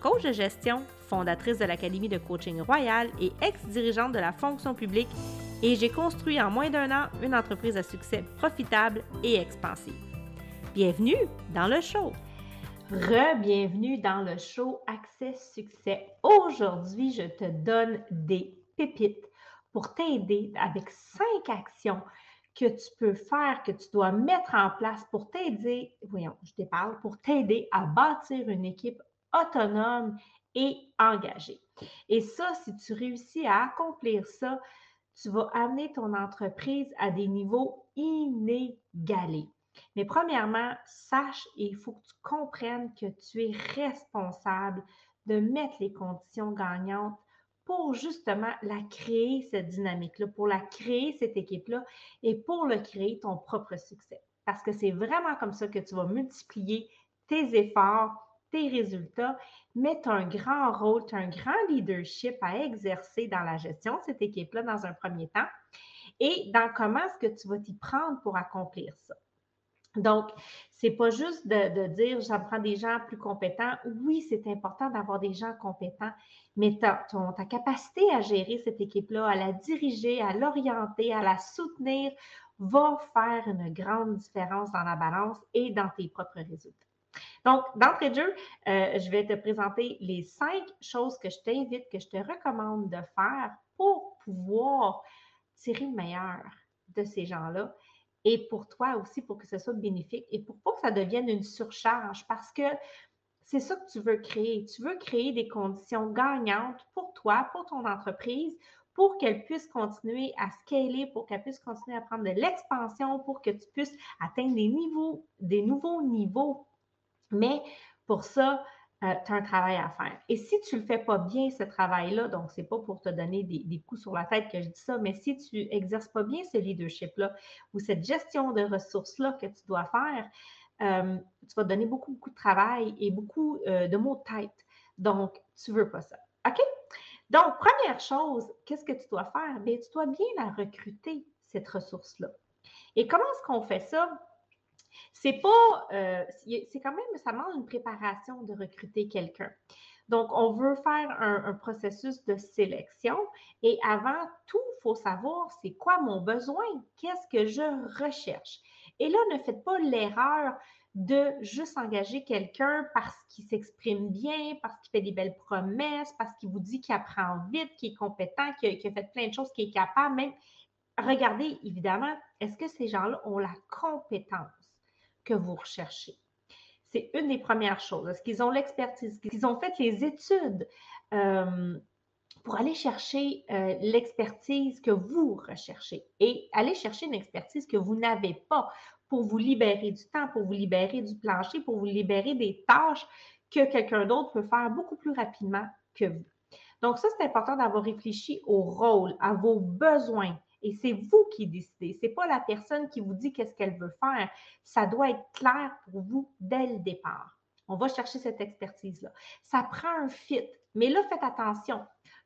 coach de gestion, fondatrice de l'Académie de coaching royal et ex-dirigeante de la fonction publique, et j'ai construit en moins d'un an une entreprise à succès profitable et expansive. Bienvenue dans le show! Re-bienvenue dans le show Accès Succès. Aujourd'hui, je te donne des pépites pour t'aider avec cinq actions que tu peux faire, que tu dois mettre en place pour t'aider, voyons, je te parle, pour t'aider à bâtir une équipe autonome et engagée. Et ça, si tu réussis à accomplir ça, tu vas amener ton entreprise à des niveaux inégalés. Mais premièrement, sache et il faut que tu comprennes que tu es responsable de mettre les conditions gagnantes pour justement la créer, cette dynamique-là, pour la créer, cette équipe-là, et pour le créer ton propre succès. Parce que c'est vraiment comme ça que tu vas multiplier tes efforts, tes résultats, mais tu as un grand rôle, tu as un grand leadership à exercer dans la gestion de cette équipe-là dans un premier temps et dans comment est-ce que tu vas t'y prendre pour accomplir ça. Donc, c'est pas juste de, dire j'en prends des gens plus compétents. Oui, c'est important d'avoir des gens compétents, mais ta capacité à gérer cette équipe-là, à la diriger, à l'orienter, à la soutenir, va faire une grande différence dans la balance et dans tes propres résultats. Donc, d'entrée de jeu, euh, je vais te présenter les cinq choses que je t'invite, que je te recommande de faire pour pouvoir tirer le meilleur de ces gens-là et pour toi aussi, pour que ce soit bénéfique et pour pas que ça devienne une surcharge parce que c'est ça que tu veux créer. Tu veux créer des conditions gagnantes pour toi, pour ton entreprise, pour qu'elle puisse continuer à scaler, pour qu'elle puisse continuer à prendre de l'expansion, pour que tu puisses atteindre des niveaux, des nouveaux niveaux. Mais pour ça, euh, tu as un travail à faire. Et si tu ne le fais pas bien, ce travail-là, donc ce n'est pas pour te donner des, coups sur la tête que je dis ça, mais si tu n'exerces pas bien ce leadership-là ou cette gestion de ressources-là que tu dois faire, euh, tu vas donner beaucoup, beaucoup de travail et beaucoup euh, de mots de tête. Donc, tu ne veux pas ça. OK? Donc, première chose, qu'est-ce que tu dois faire? Bien, tu dois bien la recruter, cette ressource-là. Et comment est-ce qu'on fait ça? C'est pas, euh, c'est quand même, ça demande une préparation de recruter quelqu'un. Donc, on veut faire un, processus de sélection et avant tout, il faut savoir c'est quoi mon besoin, qu'est-ce que je recherche. Et là, ne faites pas l'erreur de juste engager quelqu'un parce qu'il s'exprime bien, parce qu'il fait des belles promesses, parce qu'il vous dit qu'il apprend vite, qu'il est compétent, qu'il a, fait plein de choses, qu'il est capable. Même, regardez, évidemment, est-ce que ces gens-là ont la compétence? Que vous recherchez. C'est une des premières choses. Est-ce qu'ils ont l'expertise? Est-ce qu'ils ont fait les études euh, pour aller chercher euh, l'expertise que vous recherchez? Et aller chercher une expertise que vous n'avez pas pour vous libérer du temps, pour vous libérer du plancher, pour vous libérer des tâches que quelqu'un d'autre peut faire beaucoup plus rapidement que vous. Donc, ça, c'est important d'avoir réfléchi au rôle, à vos besoins, et c'est vous qui décidez. Ce n'est pas la personne qui vous dit qu'est-ce qu'elle veut faire. Ça doit être clair pour vous dès le départ. On va chercher cette expertise-là. Ça prend un fit. Mais là, faites attention.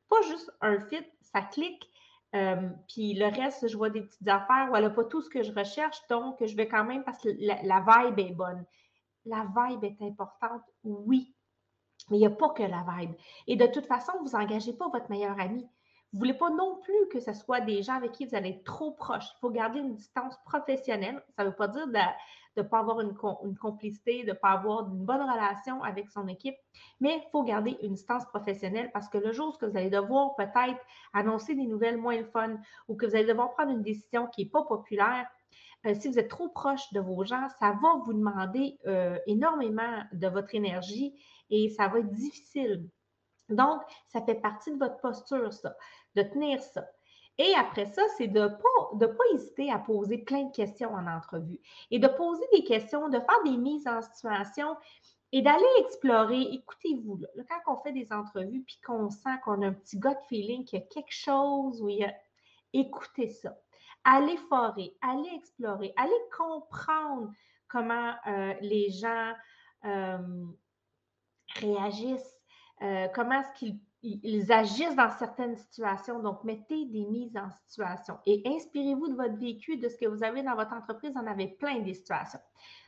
Pas juste un fit, ça clique. Euh, puis le reste, je vois des petites affaires où elle n'a pas tout ce que je recherche, donc je vais quand même parce que la, la vibe est bonne. La vibe est importante, oui, mais il n'y a pas que la vibe. Et de toute façon, vous n'engagez pas votre meilleur ami. Vous ne voulez pas non plus que ce soit des gens avec qui vous allez être trop proche. Il faut garder une distance professionnelle. Ça ne veut pas dire de ne pas avoir une, complicité, de ne pas avoir une bonne relation avec son équipe, mais il faut garder une distance professionnelle parce que le jour où vous allez devoir peut-être annoncer des nouvelles moins fun ou que vous allez devoir prendre une décision qui n'est pas populaire, euh, si vous êtes trop proche de vos gens, ça va vous demander euh, énormément de votre énergie et ça va être difficile donc, ça fait partie de votre posture, ça, de tenir ça. Et après ça, c'est de ne pas, de pas hésiter à poser plein de questions en entrevue et de poser des questions, de faire des mises en situation et d'aller explorer. Écoutez-vous, là, quand on fait des entrevues puis qu'on sent qu'on a un petit gut feeling qu'il y a quelque chose où il y a. écoutez ça. Allez forer, allez explorer, allez comprendre comment euh, les gens euh, réagissent, euh, comment est-ce qu'ils ils agissent dans certaines situations. Donc, mettez des mises en situation et inspirez-vous de votre vécu, de ce que vous avez dans votre entreprise. On avait plein des situations.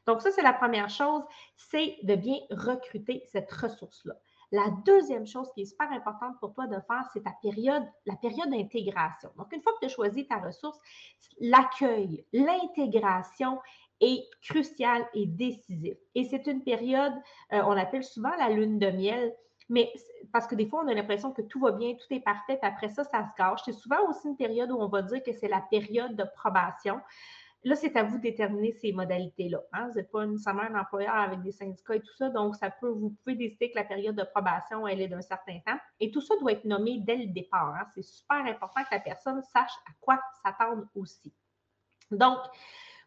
Donc, ça, c'est la première chose, c'est de bien recruter cette ressource-là. La deuxième chose qui est super importante pour toi de faire, c'est ta période, la période d'intégration. Donc, une fois que tu as choisi ta ressource, l'accueil, l'intégration est crucial et décisif. Et c'est une période, euh, on appelle souvent la lune de miel, mais parce que des fois, on a l'impression que tout va bien, tout est parfait, puis après ça, ça se gâche. C'est souvent aussi une période où on va dire que c'est la période de probation. Là, c'est à vous de déterminer ces modalités-là. Hein. Vous n'êtes pas nécessairement un employeur avec des syndicats et tout ça, donc ça peut, vous pouvez décider que la période de probation, elle est d'un certain temps. Et tout ça doit être nommé dès le départ. Hein. C'est super important que la personne sache à quoi s'attendre aussi. Donc,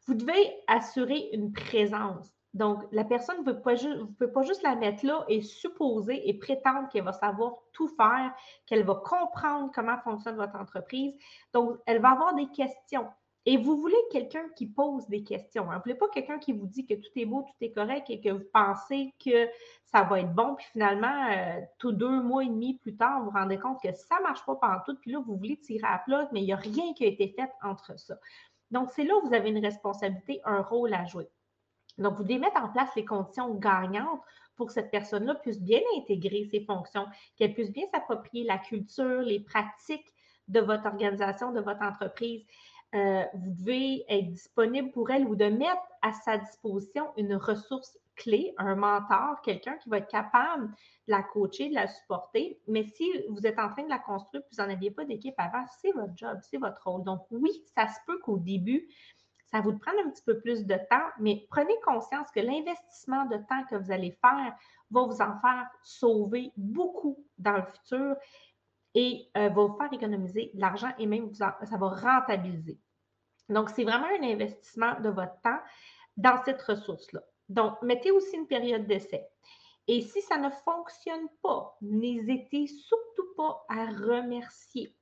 vous devez assurer une présence. Donc, la personne ne peut pas, juste, la mettre là et supposer et prétendre qu'elle va savoir tout faire, qu'elle va comprendre comment fonctionne votre entreprise. Donc, elle va avoir des questions. Et vous voulez quelqu'un qui pose des questions. Hein. Vous ne voulez pas quelqu'un qui vous dit que tout est beau, tout est correct et que vous pensez que ça va être bon, puis finalement, euh, tous deux mois et demi plus tard, vous vous rendez compte que ça ne marche pas pendant tout, puis là, vous voulez tirer à plat, mais il n'y a rien qui a été fait entre ça. Donc, c'est là où vous avez une responsabilité, un rôle à jouer. Donc, vous devez mettre en place les conditions gagnantes pour que cette personne-là puisse bien intégrer ses fonctions, qu'elle puisse bien s'approprier la culture, les pratiques de votre organisation, de votre entreprise. Euh, vous devez être disponible pour elle ou de mettre à sa disposition une ressource clé, un mentor, quelqu'un qui va être capable de la coacher, de la supporter. Mais si vous êtes en train de la construire vous n'en aviez pas d'équipe avant, c'est votre job, c'est votre rôle. Donc oui, ça se peut qu'au début, ça vous prendre un petit peu plus de temps, mais prenez conscience que l'investissement de temps que vous allez faire va vous en faire sauver beaucoup dans le futur et euh, va vous faire économiser de l'argent et même ça va rentabiliser. Donc, c'est vraiment un investissement de votre temps dans cette ressource-là. Donc, mettez aussi une période d'essai. Et si ça ne fonctionne pas, n'hésitez surtout pas à remercier.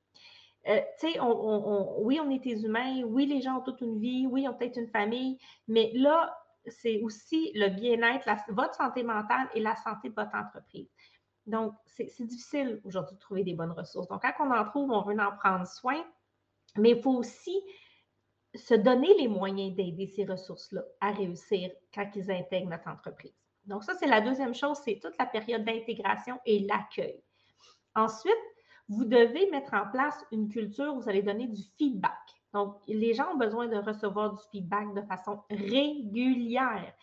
Euh, tu sais, oui, on est des humains, oui, les gens ont toute une vie, oui, ils ont peut-être une famille, mais là, c'est aussi le bien-être, votre santé mentale et la santé de votre entreprise. Donc, c'est difficile aujourd'hui de trouver des bonnes ressources. Donc, quand on en trouve, on veut en prendre soin, mais il faut aussi se donner les moyens d'aider ces ressources-là à réussir quand ils intègrent notre entreprise. Donc, ça, c'est la deuxième chose, c'est toute la période d'intégration et l'accueil. Ensuite, vous devez mettre en place une culture où vous allez donner du feedback. Donc, les gens ont besoin de recevoir du feedback de façon régulière.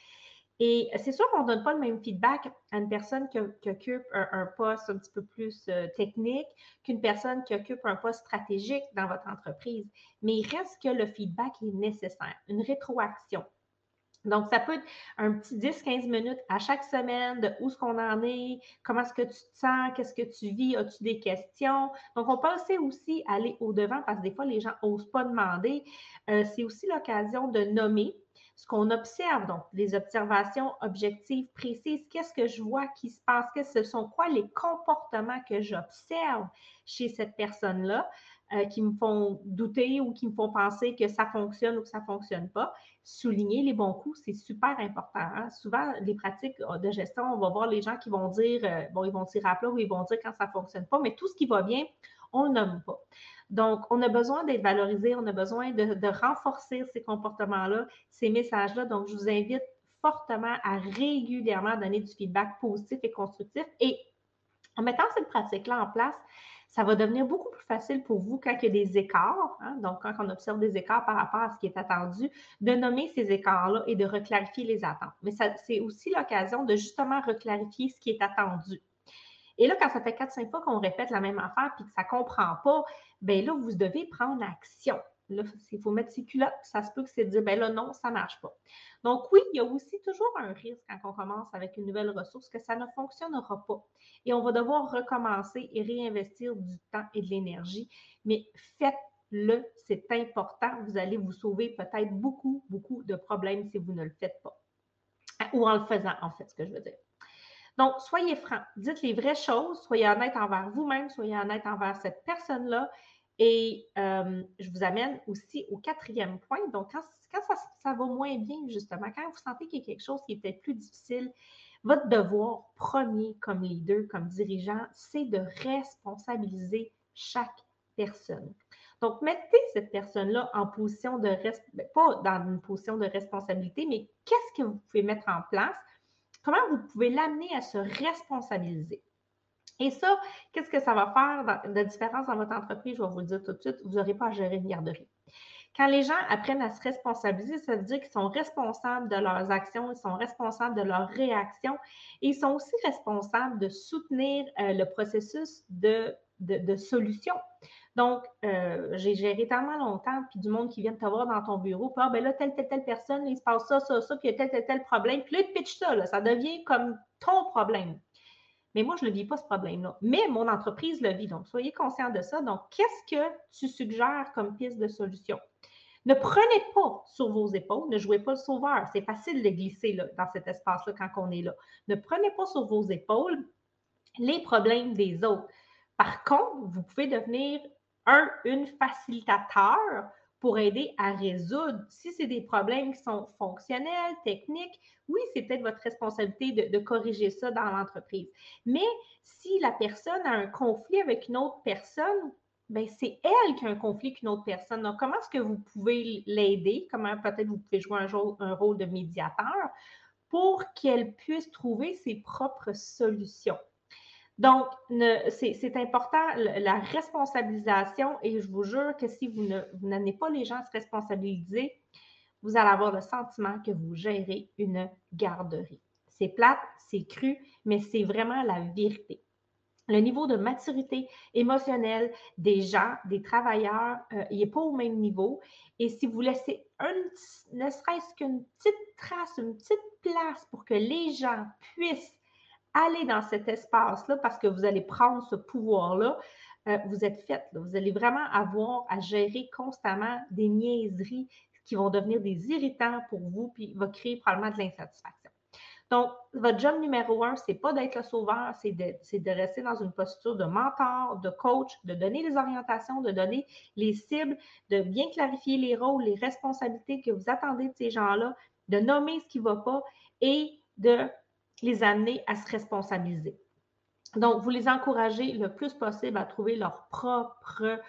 Et c'est sûr qu'on ne donne pas le même feedback à une personne qui, occupe un, poste un petit peu plus euh, technique qu'une personne qui occupe un poste stratégique dans votre entreprise. Mais il reste que le feedback est nécessaire, une rétroaction. Donc, ça peut être un petit 10-15 minutes à chaque semaine de où est-ce qu'on en est, comment est-ce que tu te sens, qu'est-ce que tu vis, as-tu des questions? Donc, on peut aussi aller au-devant parce que des fois, les gens n'osent pas demander. Euh, c'est aussi l'occasion de nommer ce qu'on observe, donc les observations objectives précises, qu'est-ce que je vois qui se passe, ce sont quoi les comportements que j'observe chez cette personne-là? Euh, qui me font douter ou qui me font penser que ça fonctionne ou que ça ne fonctionne pas. Souligner les bons coups, c'est super important. Hein. Souvent, les pratiques de gestion, on va voir les gens qui vont dire, euh, bon, ils vont tirer à plat ou ils vont dire quand ça ne fonctionne pas, mais tout ce qui va bien, on le nomme pas. Donc, on a besoin d'être valorisé, on a besoin de, renforcer ces comportements-là, ces messages-là. Donc, je vous invite fortement à régulièrement donner du feedback positif et constructif. Et en mettant cette pratique-là en place, ça va devenir beaucoup plus facile pour vous quand il y a des écarts, hein, donc quand on observe des écarts par rapport à ce qui est attendu, de nommer ces écarts-là et de reclarifier les attentes. Mais c'est aussi l'occasion de justement reclarifier ce qui est attendu. Et là, quand ça fait 4-5 fois qu'on répète la même affaire puis que ça ne comprend pas, bien là, vous devez prendre action. Là, il faut mettre ses culottes. Ça se peut que c'est dire, ben là, non, ça ne marche pas. Donc, oui, il y a aussi toujours un risque quand on commence avec une nouvelle ressource que ça ne fonctionnera pas. Et on va devoir recommencer et réinvestir du temps et de l'énergie. Mais faites-le, c'est important. Vous allez vous sauver peut-être beaucoup, beaucoup de problèmes si vous ne le faites pas. Ou en le faisant, en fait, ce que je veux dire. Donc, soyez francs, dites les vraies choses, soyez honnête envers vous-même, soyez honnête envers cette personne-là Et je vous amène aussi au quatrième point. Donc, quand, ça, ça, va moins bien, justement, quand vous sentez qu'il y a quelque chose qui est peut-être plus difficile, votre devoir premier comme leader, comme dirigeant, c'est de responsabiliser chaque personne. Donc, mettez cette personne-là en position de, ben, pas dans une position de responsabilité, mais qu'est-ce que vous pouvez mettre en place? Comment vous pouvez l'amener à se responsabiliser? Et ça, qu'est-ce que ça va faire de différence dans votre entreprise? Je vais vous le dire tout de suite, vous n'aurez pas à gérer une garderie. Quand les gens apprennent à se responsabiliser, ça veut dire qu'ils sont responsables de leurs actions, ils sont responsables de leurs réactions et ils sont aussi responsables de soutenir euh, le processus de, solution. Donc, euh, j'ai géré tellement longtemps, puis du monde qui vient te voir dans ton bureau, puis ah, ben là, telle, telle, telle personne, il se passe ça, ça, ça, puis il y a tel, tel, tel problème, puis là, il pitch ça, là, ça devient comme ton problème. Mais moi, je ne vis pas ce problème-là. Mais mon entreprise le vit. Donc, soyez conscient de ça. Donc, qu'est-ce que tu suggères comme piste de solution? Ne prenez pas sur vos épaules, ne jouez pas le sauveur. C'est facile de glisser là, dans cet espace-là quand on est là. Ne prenez pas sur vos épaules les problèmes des autres. Par contre, vous pouvez devenir un, une facilitateur pour aider à résoudre. Si c'est des problèmes qui sont fonctionnels, techniques, oui, c'est peut-être votre responsabilité de, corriger ça dans l'entreprise. Mais si la personne a un conflit avec une autre personne, ben c'est elle qui a un conflit avec une autre personne. Donc, comment est-ce que vous pouvez l'aider? Comment peut-être vous pouvez jouer un rôle de médiateur pour qu'elle puisse trouver ses propres solutions? Donc, c'est important, la responsabilisation, et je vous jure que si vous n'amenez pas les gens à se responsabiliser, vous allez avoir le sentiment que vous gérez une garderie. C'est plate, c'est cru, mais c'est vraiment la vérité. Le niveau de maturité émotionnelle des gens, des travailleurs, euh, il n'est pas au même niveau. Et si vous laissez ne serait-ce qu'une petite trace, une petite place pour que les gens puissent allez dans cet espace-là parce que vous allez prendre ce pouvoir-là. Euh, vous êtes fait. Vous allez vraiment avoir à gérer constamment des niaiseries qui vont devenir des irritants pour vous, puis va créer probablement de l'insatisfaction. Donc, votre job numéro un, ce n'est pas d'être le sauveur, c'est de, rester dans une posture de mentor, de coach, de donner les orientations, de donner les cibles, de bien clarifier les rôles, les responsabilités que vous attendez de ces gens-là, de nommer ce qui ne va pas et de les amener à se responsabiliser. Donc, vous les encouragez le plus possible à trouver leur propre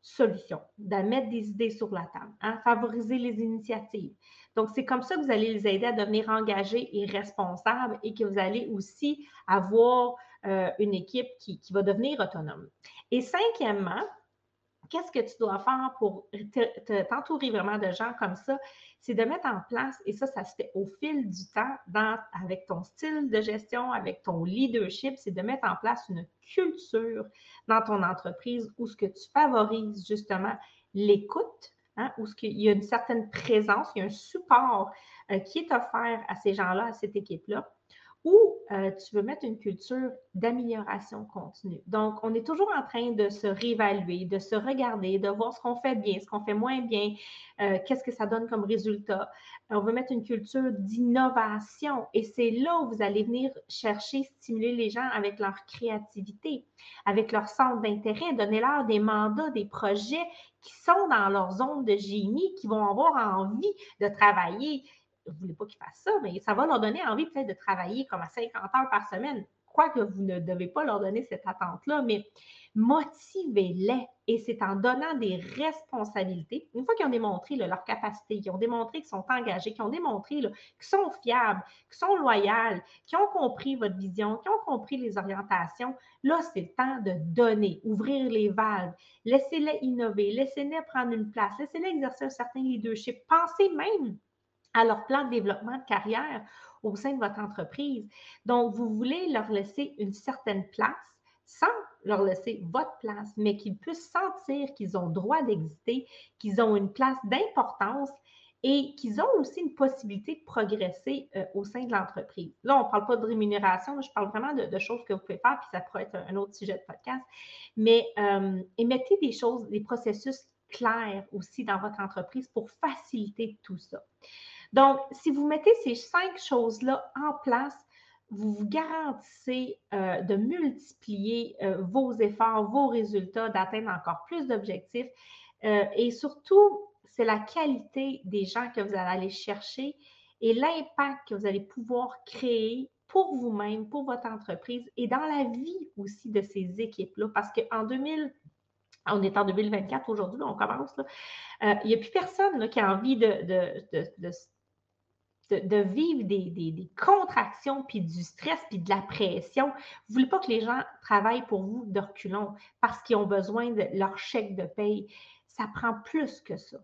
solution, à mettre des idées sur la table, à hein, favoriser les initiatives. Donc, c'est comme ça que vous allez les aider à devenir engagés et responsables et que vous allez aussi avoir euh, une équipe qui, qui va devenir autonome. Et cinquièmement, qu'est-ce que tu dois faire pour t'entourer vraiment de gens comme ça? C'est de mettre en place, et ça, ça se fait au fil du temps, dans, avec ton style de gestion, avec ton leadership, c'est de mettre en place une culture dans ton entreprise où ce que tu favorises justement l'écoute, hein, où ce qu'il y a une certaine présence, il y a un support euh, qui est offert à ces gens-là, à cette équipe-là ou euh, tu veux mettre une culture d'amélioration continue. Donc, on est toujours en train de se réévaluer, de se regarder, de voir ce qu'on fait bien, ce qu'on fait moins bien, euh, qu'est-ce que ça donne comme résultat. On veut mettre une culture d'innovation et c'est là où vous allez venir chercher, stimuler les gens avec leur créativité, avec leur centre d'intérêt, donner-leur des mandats, des projets qui sont dans leur zone de génie, qui vont avoir envie de travailler vous ne voulez pas qu'ils fassent ça, mais ça va leur donner envie peut-être de travailler comme à 50 heures par semaine. Quoique vous ne devez pas leur donner cette attente-là, mais motivez-les. Et c'est en donnant des responsabilités, une fois qu'ils ont démontré leur capacité, qu'ils ont démontré qu'ils sont engagés, qu'ils ont démontré qu'ils sont fiables, qu'ils sont loyaux, qu'ils ont compris votre vision, qu'ils ont compris les orientations, là, c'est le temps de donner, ouvrir les valves, laissez-les innover, laissez-les prendre une place, laissez-les exercer un certain leadership. Pensez même à leur plan de développement de carrière au sein de votre entreprise. Donc, vous voulez leur laisser une certaine place sans leur laisser votre place, mais qu'ils puissent sentir qu'ils ont droit d'exister, qu'ils ont une place d'importance et qu'ils ont aussi une possibilité de progresser euh, au sein de l'entreprise. Là, on ne parle pas de rémunération, je parle vraiment de, choses que vous pouvez faire, puis ça pourrait être un autre sujet de podcast. Mais euh, mettez des choses, des processus clairs aussi dans votre entreprise pour faciliter tout ça. Donc, si vous mettez ces cinq choses-là en place, vous vous garantissez euh, de multiplier euh, vos efforts, vos résultats, d'atteindre encore plus d'objectifs. Euh, et surtout, c'est la qualité des gens que vous allez aller chercher et l'impact que vous allez pouvoir créer pour vous-même, pour votre entreprise et dans la vie aussi de ces équipes-là. Parce qu'en 2000, on est en 2024 aujourd'hui, on commence. il n'y a plus personne qui a envie de, vivre des, contractions, puis du stress, puis de la pression. Vous ne voulez pas que les gens travaillent pour vous de reculons parce qu'ils ont besoin de leur chèque de paye. Ça prend plus que ça.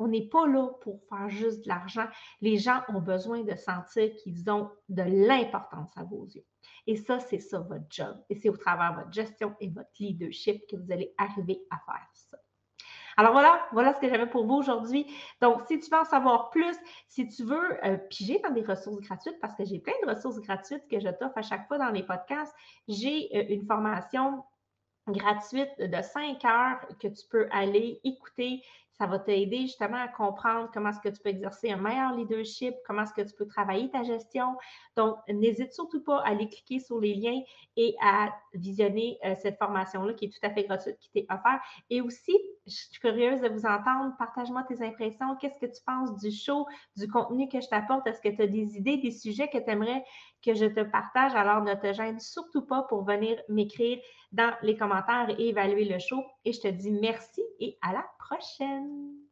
On n'est pas là pour faire juste de l'argent. Les gens ont besoin de sentir qu'ils ont de l'importance à vos yeux. Et ça, c'est ça votre job. Et c'est au travers de votre gestion et votre leadership que vous allez arriver à faire ça. Alors voilà, voilà ce que j'avais pour vous aujourd'hui. Donc, si tu veux en savoir plus, si tu veux euh, piger dans des ressources gratuites, parce que j'ai plein de ressources gratuites que je t'offre à chaque fois dans les podcasts, j'ai euh, une formation gratuite de 5 heures que tu peux aller écouter ça va t'aider justement à comprendre comment est-ce que tu peux exercer un meilleur leadership, comment est-ce que tu peux travailler ta gestion. Donc, n'hésite surtout pas à aller cliquer sur les liens et à visionner euh, cette formation-là qui est tout à fait gratuite, qui t'est offerte. Et aussi, je suis curieuse de vous entendre. Partage-moi tes impressions. Qu'est-ce que tu penses du show, du contenu que je t'apporte? Est-ce que tu as des idées, des sujets que tu aimerais que je te partage? Alors, ne te gêne surtout pas pour venir m'écrire dans les commentaires et évaluer le show. Et je te dis merci et à la prochaine.